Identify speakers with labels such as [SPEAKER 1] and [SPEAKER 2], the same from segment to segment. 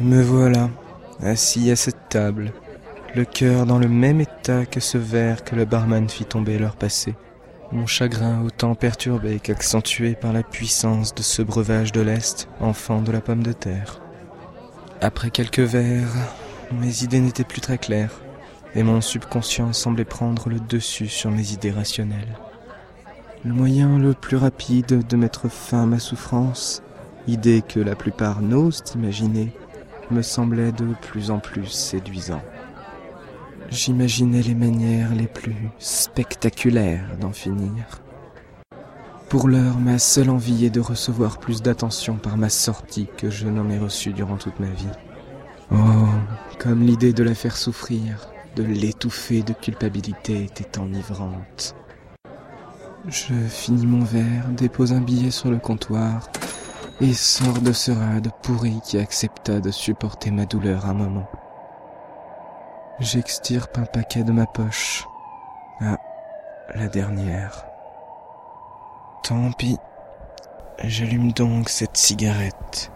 [SPEAKER 1] Me voilà, assis à cette table, le cœur dans le même état que ce verre que le barman fit tomber l'heure passée. Mon chagrin autant perturbé qu'accentué par la puissance de ce breuvage de l'Est, enfant de la pomme de terre. Après quelques verres, mes idées n'étaient plus très claires, et mon subconscient semblait prendre le dessus sur mes idées rationnelles. Le moyen le plus rapide de mettre fin à ma souffrance, idée que la plupart n'osent imaginer, me semblait de plus en plus séduisant. J'imaginais les manières les plus spectaculaires d'en finir. Pour l'heure, ma seule envie est de recevoir plus d'attention par ma sortie que je n'en ai reçu durant toute ma vie. Oh, comme l'idée de la faire souffrir, de l'étouffer de culpabilité était enivrante. Je finis mon verre, dépose un billet sur le comptoir et sors de ce rade pourri qui accepta de supporter ma douleur un moment. J'extirpe un paquet de ma poche. Ah, la dernière. Tant pis. J'allume donc cette cigarette,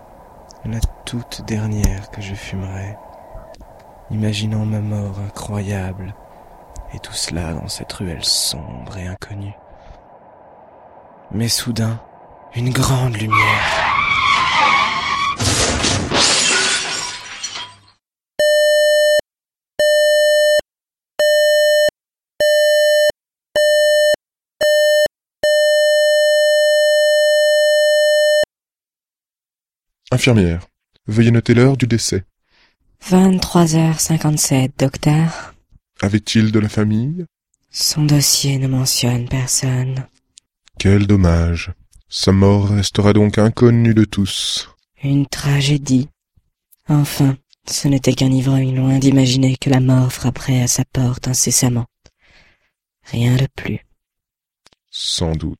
[SPEAKER 1] la toute dernière que je fumerai, imaginant ma mort incroyable, et tout cela dans cette ruelle sombre et inconnue. Mais soudain, une grande lumière.
[SPEAKER 2] Infirmière, veuillez noter l'heure du décès.
[SPEAKER 3] 23h57, docteur.
[SPEAKER 2] Avait-il de la famille?
[SPEAKER 3] Son dossier ne mentionne personne.
[SPEAKER 2] Quel dommage. Sa mort restera donc inconnue de tous.
[SPEAKER 3] Une tragédie. Enfin, ce n'était qu'un ivrogne loin d'imaginer que la mort frapperait à sa porte incessamment. Rien de plus.
[SPEAKER 2] Sans doute.